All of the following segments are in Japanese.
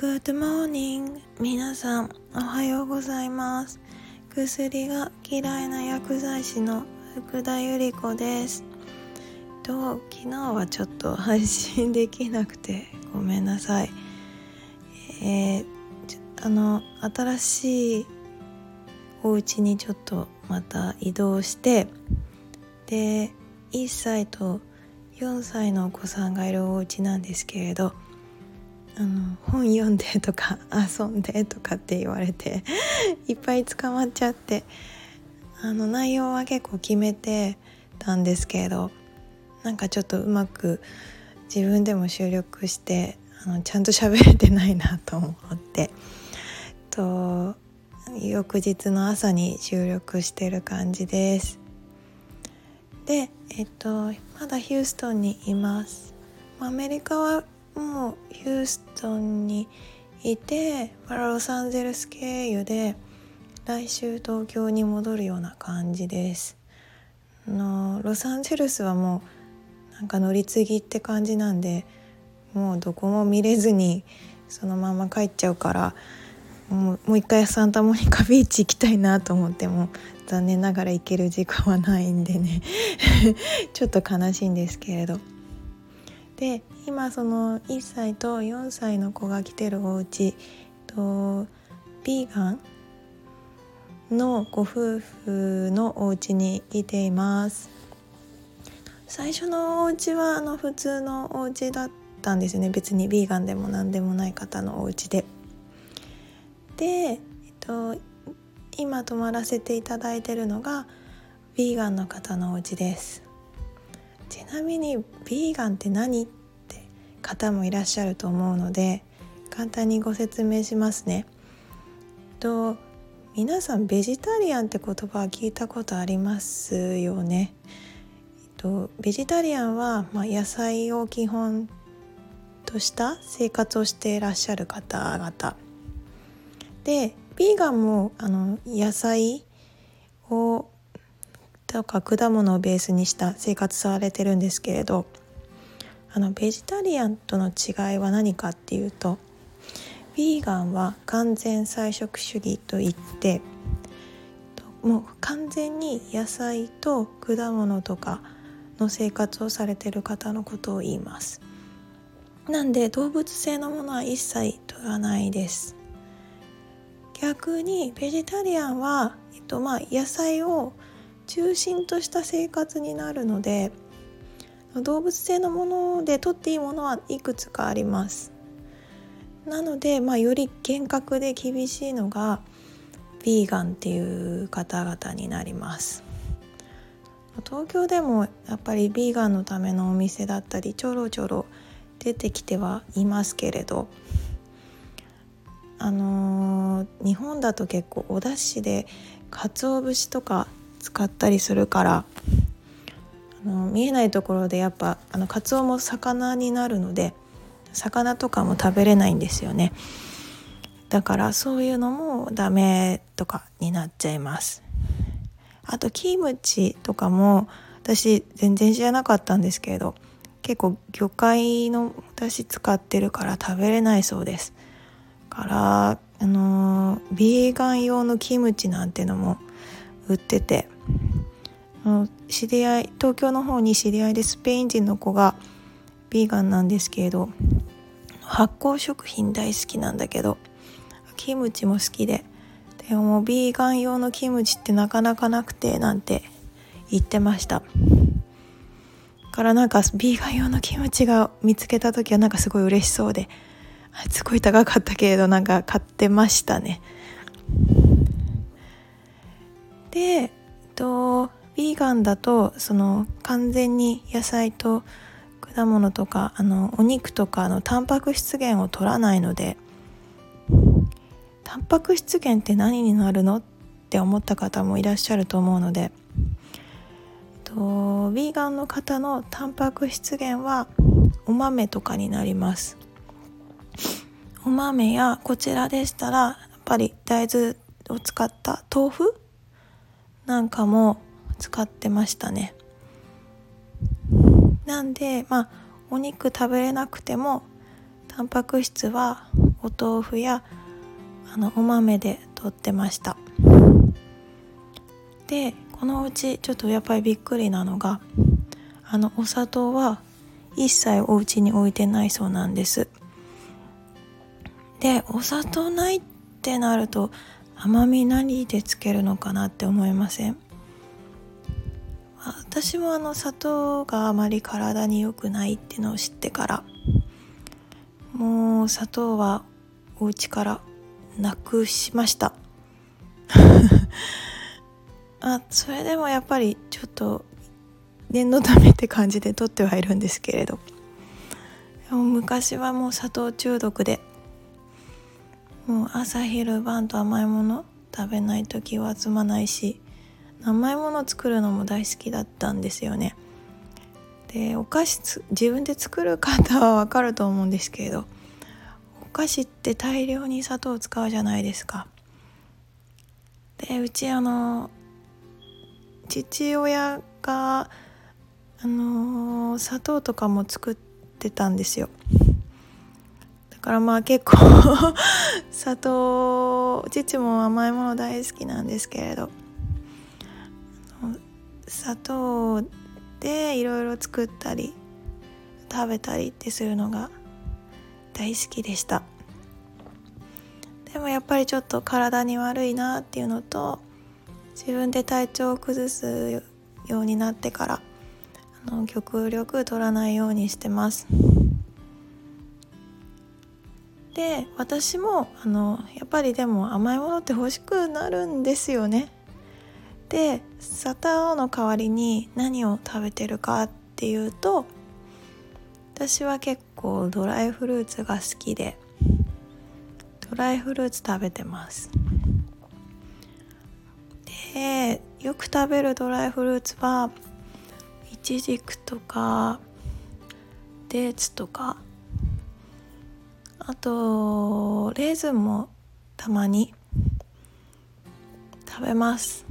Good morning. 皆さんおはようございます。薬が嫌いな薬剤師の福田由里子です。と昨日はちょっと配信できなくてごめんなさい。えー、あの新しいお家にちょっとまた移動してで1歳と4歳のお子さんがいるお家なんですけれどあの本読んでとか遊んでとかって言われて いっぱい捕まっちゃってあの内容は結構決めてたんですけどなんかちょっとうまく自分でも収録してあのちゃんと喋れてないなと思ってと翌日の朝に収録してる感じです。でえっとまだヒューストンにいます。アメリカはもうヒューストンにいてロサンゼルス経由で来週東京に戻るような感じですのロサンゼルスはもうなんか乗り継ぎって感じなんでもうどこも見れずにそのまま帰っちゃうからもうもう一回サンタモニカビーチ行きたいなと思っても残念ながら行ける時間はないんでね ちょっと悲しいんですけれど。で今その1歳と4歳の子が来てるお家とビーガンのご夫婦のお家に来ています。最初のお家はあの普通のお家だったんですよね。別にビーガンでも何でもない方のお家で。で、えっと、今泊まらせていただいてるのがビーガンの方のお家です。ちなみにビーガンって何って方もいらっしゃると思うので簡単にご説明しますね。と皆さんベジタリアンって言葉聞いたことありますよね。とベジタリアンは、まあ、野菜を基本とした生活をしていらっしゃる方々でビーガンもあの野菜をとか果物をベースにした生活されてるんですけれどあのベジタリアンとの違いは何かっていうとヴィーガンは完全菜食主義といってもう完全に野菜と果物とかの生活をされてる方のことを言います。なんで動物性のものは一切取らないです。逆にベジタリアンは、えっと、まあ野菜を中心とした生活になるので動物性のもので取っていいものはいくつかあります。なので、まあ、より厳格で厳しいのがヴィーガンっていう方々になります。東京でもやっぱりヴィーガンのためのお店だったりちょろちょろ出てきてはいますけれどあのー、日本だと結構お出汁で鰹節とか使ったりするからあの見えないところでやっぱあのカツオも魚になるので魚とかも食べれないんですよね。だからそういうのもダメとかになっちゃいます。あとキムチとかも私全然知らなかったんですけれど結構魚介のだし使ってるから食べれないそうです。からあのビーガン用のキムチなんてのも売ってて知り合い東京の方に知り合いでスペイン人の子がビーガンなんですけれど発酵食品大好きなんだけどキムチも好きででもビーガン用のキムチってなかなかなくてなんて言ってました。からなんかビーガン用のキムチが見つけた時はなんかすごい嬉しそうですごい高かったけれどなんか買ってましたね。でとヴィーガンだとその完全に野菜と果物とかあのお肉とかのタンパク質源を取らないのでタンパク質源って何になるのって思った方もいらっしゃると思うのでとヴィーガンの方のタンパク質源はお豆とかになります。お豆やこちらでしたらやっぱり大豆を使った豆腐なんかも使ってましたね。なんでまあお肉食べれなくてもタンパク質はお豆腐やあのお豆でとってました。でこのうちちょっとやっぱりびっくりなのがあのお砂糖は一切お家に置いてないそうなんです。でお砂糖ないってなると甘み何でつけるのかなって思いません？私もあの砂糖があまり体に良くないっていうのを知ってからもう砂糖はお家からなくしました。あそれでもやっぱりちょっと念のためって感じで取ってはいるんですけれど。でも昔はもう砂糖中毒でもう朝昼晩と甘いもの食べない時は済まないし甘いもの作るのも大好きだったんですよね。でお菓子自分で作る方はわかると思うんですけれどお菓子って大量に砂糖を使うじゃないですか。でうちあの父親があの、砂糖とかも作ってたんですよ。だからまあ結構 砂糖父も甘いもの大好きなんですけれど。砂糖でいろいろ作ったり食べたりってするのが大好きでした。でもやっぱりちょっと体に悪いなっていうのと自分で体調を崩すようになってからあの極力取らないようにしてます。で私もあのやっぱりでも甘いものって欲しくなるんですよね。で砂糖の代わりに何を食べてるかっていうと私は結構ドライフルーツが好きでドライフルーツ食べてます。でよく食べるドライフルーツはイチジクとかデーツとかあとレーズンもたまに食べます。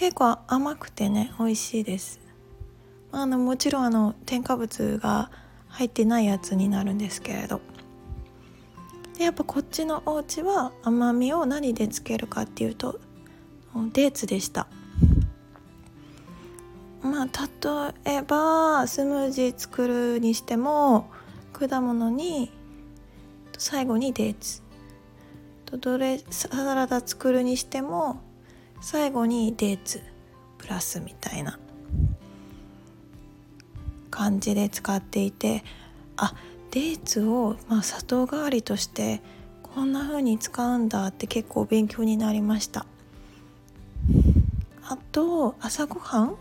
結構甘くてね美味しいです。あのもちろんあの添加物が入ってないやつになるんですけれど。でやっぱこっちのお家は甘みを何でつけるかっていうとデーツでした。まあ例えばスムージー作るにしても果物に最後にデーツ。とどれサラダ作るにしても最後にデーツプラスみたいな感じで使っていてあデーツを、まあ、砂糖代わりとしてこんな風に使うんだって結構勉強になりました。あと朝ごはん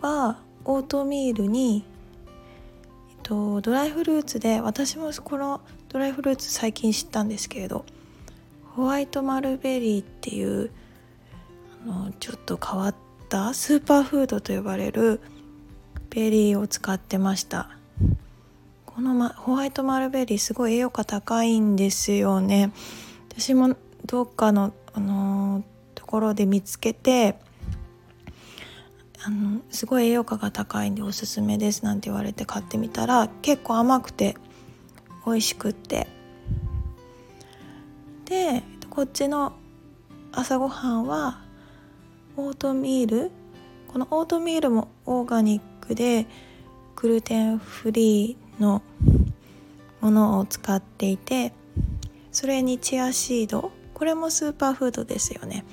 はオートミールに、えっと、ドライフルーツで私もこのドライフルーツ最近知ったんですけれどホワイトマルベリーっていうのちょっと変わったスーパーフードと呼ばれるベリーを使ってました。この、ま、ホワイトマルベリーすごい栄養価高いんですよね。私もどっかの、あのー、ところで見つけてあのすごい栄養価が高いんでおすすめですなんて言われて買ってみたら結構甘くて美味しくって。でこっちの朝ごはんはオートミール？このオートミールもオーガニックでグルテンフリーのものを使っていてそれにチアシード。これもスーパーフードですよね。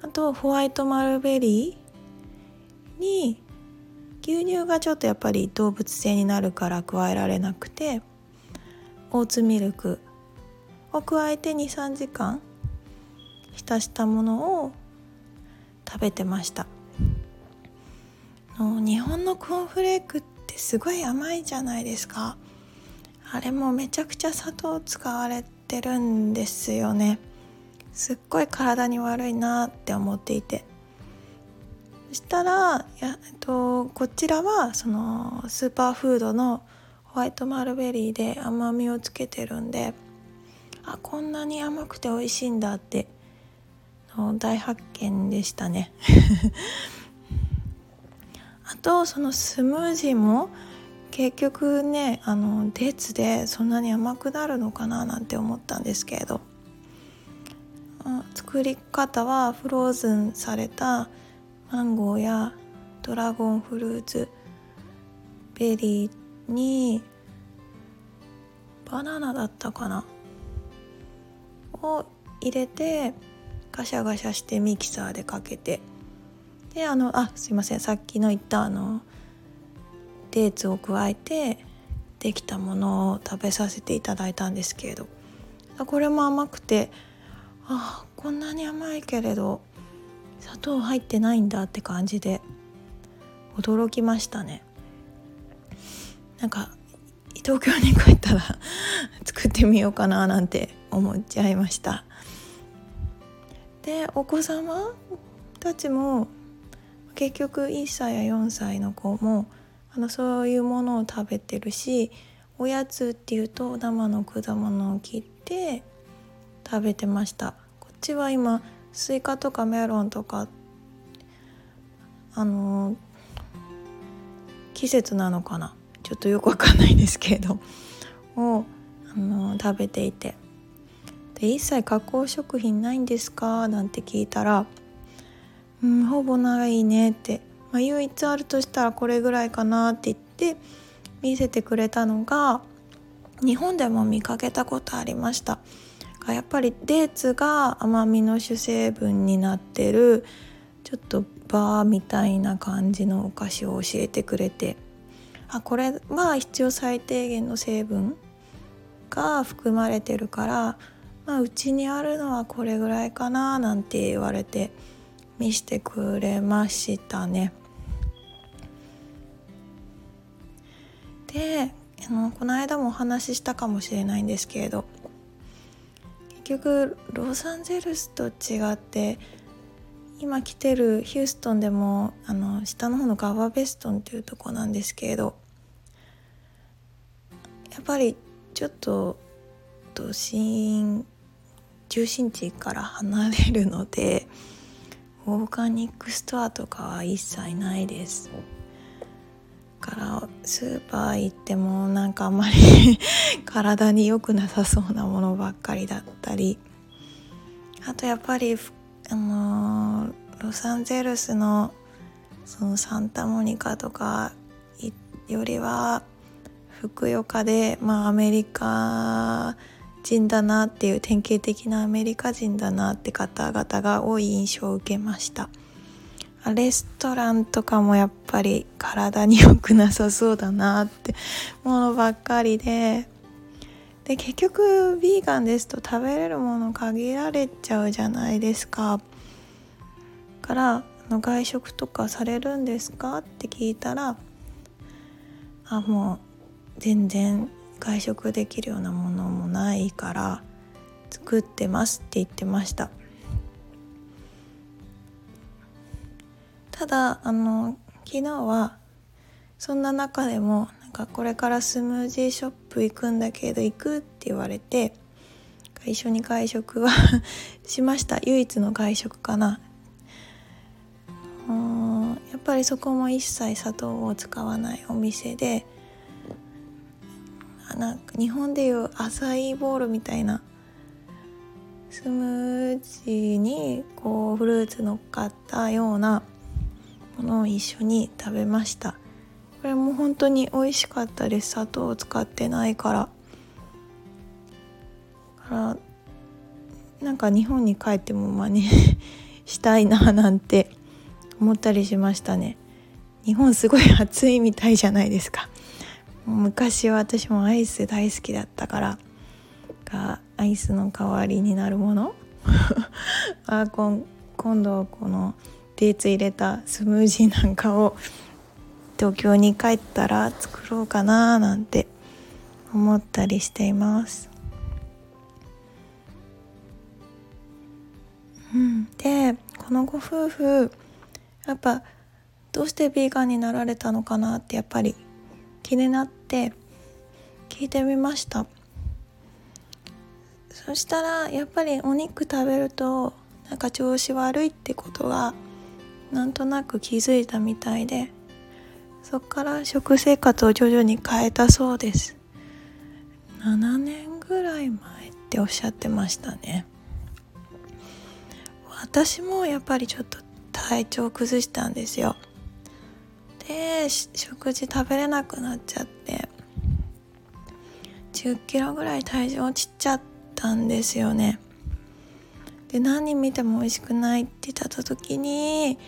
あとホワイトマルベリーに牛乳がちょっとやっぱり動物性になるから加えられなくてオーツミルクを加えて23時間浸したものを食べてました。日本のコーンフレークってすごい甘いじゃないですか。あれもめちゃくちゃ砂糖使われてるんですよね。すっごい体に悪いなって思っていて。そしたらや、えっと、こちらはそのスーパーフードのホワイトマルベリーで甘みをつけてるんであこんなに甘くて美味しいんだって大発見でしたね。あとそのスムージーも結局ねあのデーツでそんなに甘くなるのかななんて思ったんですけれど作り方はフローズンされたマンゴーやドラゴンフルーツベリーにバナナだったかな？を入れてガシャガシャしてミキサーでかけて。であのあすいません。さっきの言ったあのデーツを加えてできたものを食べさせていただいたんですけれど。これも甘くて。あこんなに甘いけれど砂糖入ってないんだって感じで。驚きましたね。なんか東京に帰ったら 作ってみようかななんて思っちゃいました。でお子様たちも結局1歳や4歳の子もあのそういうものを食べてるしおやつっていうと生の果物を切って食べてました。こっちは今スイカとかメロンとかあの季節なのかな。ちょっとよくわかんないですけれどをあの食べていて。で一切加工食品ないんですか？なんて聞いたら「うんほぼないね」ってまあ、唯一あるとしたらこれぐらいかなって言って見せてくれたのが日本でも見かけたことありました。やっぱりデーツが甘みの主成分になってるちょっとバーみたいな感じのお菓子を教えてくれてあこれは必要最低限の成分が含まれてるから、まあ、うちにあるのはこれぐらいかななんて言われて見してくれましたね。であのこの間もお話ししたかもしれないんですけれど結局ロサンゼルスと違って今来てるヒューストンでもあの下の方のガバベストンっていうとこなんですけれどやっぱりちょっと都心中心地から離れるのでオーガニックストアとかは一切ないです。からスーパー行ってもなんかあんまり 体に良くなさそうなものばっかりだったり。あとやっぱりあのロサンゼルスのそのサンタモニカとかよりはふくよかでまあアメリカ人だなっていう典型的なアメリカ人だなって方々が多い印象を受けました。レストランとかもやっぱり体に良くなさそうだなって ものばっかりで。で結局ヴィーガンですと食べれるもの限られちゃうじゃないですか。からの外食とかされるんですかって聞いたらあもう全然外食できるようなものもないから作ってますって言ってました。ただあの昨日はそんな中でもなんかこれからスムージーショップ行くんだけど行くって言われて一緒に外食は しました。唯一の外食かな。やっぱりそこも一切砂糖を使わないお店でなんか日本でいうアサイーボールみたいなスムージーにこうフルーツ乗っかったようなものを一緒に食べました。これも本当に美味しかったです。砂糖を使ってないから。からなんか日本に帰っても真似 したいななんて思ったりしましたね。日本すごい暑いみたいじゃないですか。昔は私もアイス大好きだったからがアイスの代わりになるもの あ今今度このデーツ入れたスムージーなんかを東京に帰ったら作ろうかななんて思ったりしています。うん、でこのご夫婦やっぱどうしてヴィーガンになられたのかなってやっぱり気になって聞いてみました。そしたらやっぱりお肉食べるとなんか調子悪いってことがなんとなく気づいたみたいでそこから食生活を徐々に変えたそうです。7年ぐらい前っておっしゃってましたね。私もやっぱりちょっと体調崩したんですよ。で食事食べれなくなっちゃって。10キロぐらい体重落ちちゃったんですよね。で何見ても美味しくないって言った時に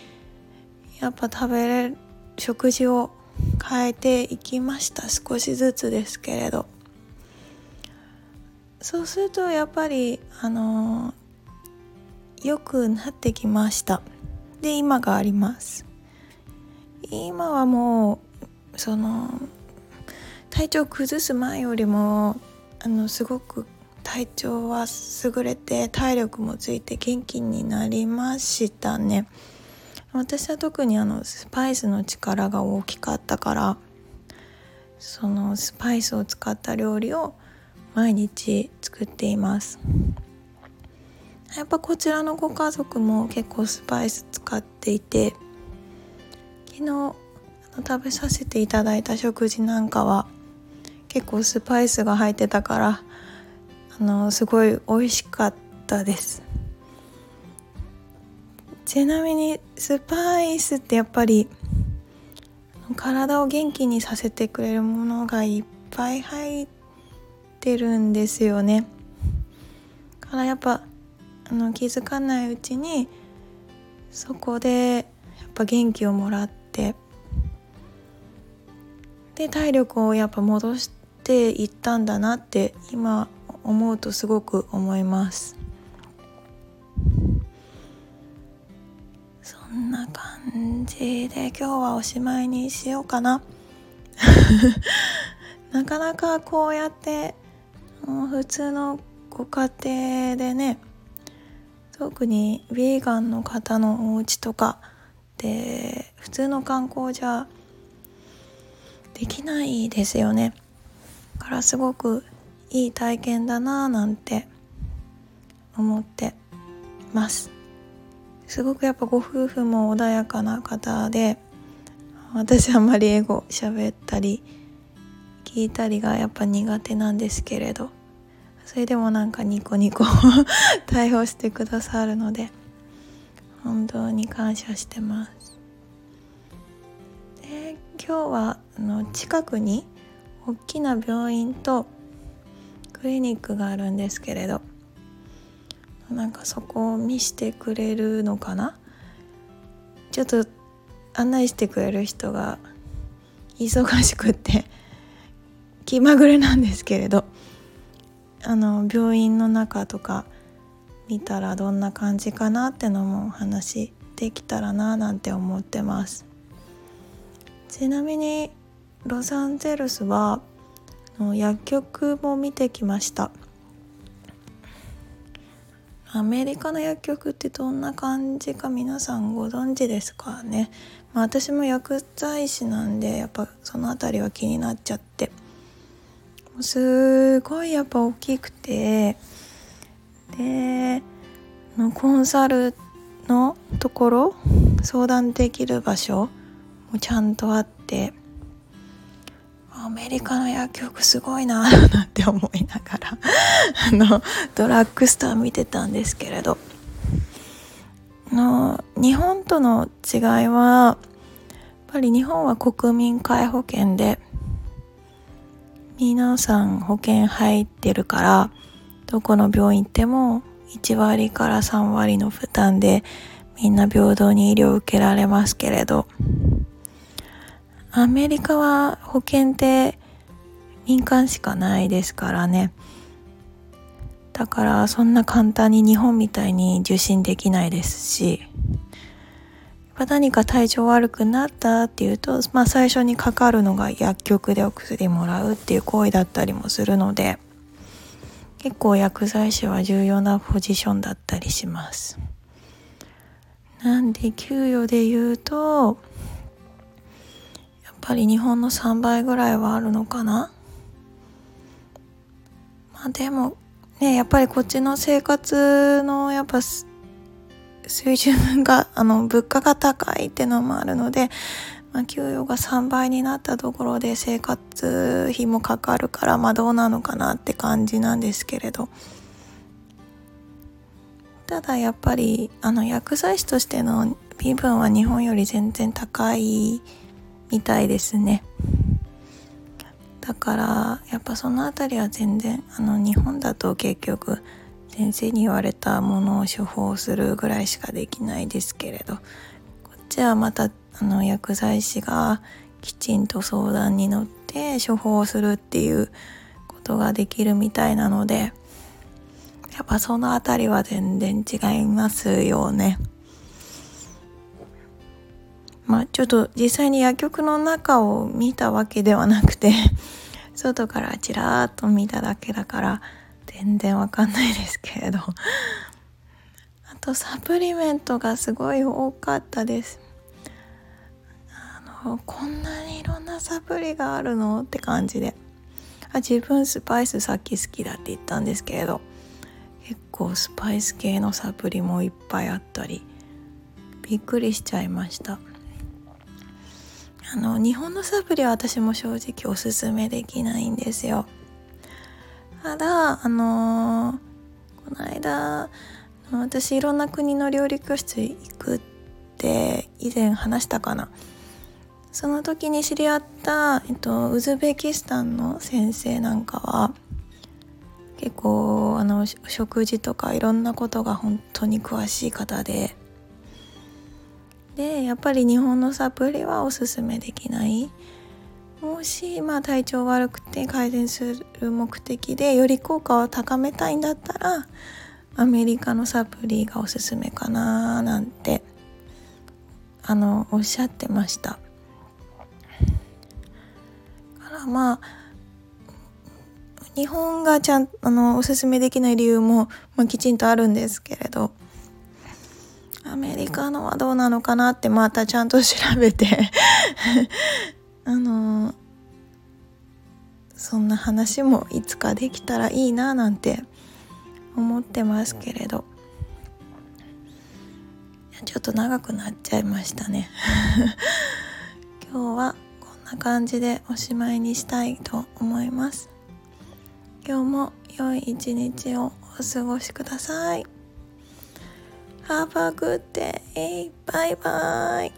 やっぱ食べれる食事を変えていきました。少しずつですけれど。そうするとやっぱりあの良くなってきました。で今があります。今はもうその体調崩す前よりもあのすごく体調は優れて体力もついて元気になりましたね。私は特にあのスパイスの力が大きかったからそのスパイスを使った料理を毎日作っています。やっぱこちらのご家族も結構スパイス使っていて昨日食べさせていただいた食事なんかは結構スパイスが入ってたからあのすごい美味しかったです。ちなみにスパイスってやっぱり体を元気にさせてくれるものがいっぱい入ってるんですよね。からやっぱあの気づかないうちにそこでやっぱ元気をもらってで体力をやっぱ戻していったんだなって今思うとすごく思います。そんな感じで今日はおしまいにしようかな。なかなかこうやって普通のご家庭でね特にヴィーガンの方のお家とかで普通の観光じゃできないですよね。からすごくいい体験だなぁなんて思ってます。すごくやっぱご夫婦も穏やかな方で私あんまり英語喋ったり聞いたりがやっぱ苦手なんですけれどそれでもなんかニコニコ 対応してくださるので本当に感謝してます。で今日はあの近くに大きな病院とクリニックがあるんですけれどなんかそこを見してくれるのかな？ちょっと案内してくれる人が忙しくって気まぐれなんですけれどあの病院の中とか見たらどんな感じかなってのもお話できたらななんて思ってます。ちなみにロサンゼルスは薬局も見てきました。アメリカの薬局ってどんな感じか皆さんご存知ですかね、まあ、私も薬剤師なんでやっぱその辺りは気になっちゃって。すごいやっぱ大きくてでのコンサルのところ相談できる場所もちゃんとあってアメリカの薬局すごいななんて思いながら あのドラッグストア見てたんですけれどの日本との違いはやっぱり日本は国民皆保険で皆さん保険入ってるからどこの病院行っても1割から3割の負担でみんな平等に医療を受けられますけれど。アメリカは保険って民間しかないですからね。だからそんな簡単に日本みたいに受診できないですし。何か体調悪くなったっていうと、まあ、最初にかかるのが薬局でお薬もらうっていう行為だったりもするので。結構薬剤師は重要なポジションだったりします。なんで給与で言うとやっぱり日本の3倍ぐらいはあるのかな？まあでもねやっぱりこっちの生活のやっぱ水準があの物価が高いってのもあるのでまあ、給与が3倍になったところで生活費もかかるからまあどうなのかなって感じなんですけれどただやっぱりあの薬剤師としての身分は日本より全然高いみたいですね。だからやっぱその辺りは全然あの日本だと結局先生に言われたものを処方するぐらいしかできないですけれどこっちはまたあの薬剤師がきちんと相談に乗って処方するっていうことができるみたいなのでやっぱその辺りは全然違いますよね。まあちょっと実際に薬局の中を見たわけではなくて外からちらっと見ただけだから全然わかんないですけれどあとサプリメントがすごい多かったですこんなにいろんなサプリがあるの？って感じで。あ自分スパイスさっき好きだって言ったんですけれど。結構スパイス系のサプリもいっぱいあったり。びっくりしちゃいました。あの日本のサプリは私も正直おすすめできないんですよ。ただあのー、この間私いろんな国の料理教室行くって以前話したかな。その時に知り合った、えっと、ウズベキスタンの先生なんかは結構あの食事とかいろんなことが本当に詳しい方ででやっぱり日本のサプリはおすすめできない。もし、まあ、体調悪くて改善する目的でより効果を高めたいんだったらアメリカのサプリがおすすめかななんてあのおっしゃってました。らまあ日本がちゃんあのおすすめできない理由も、まあ、きちんとあるんですけれどアメリカのはどうなのかなってまたちゃんと調べて あのそんな話もいつかできたらいいななんて思ってますけれど。ちょっと長くなっちゃいましたね。今日はな感じでおしまいにしたいと思います今日も良い一日をお過ごしください。Have a good day. バイバイ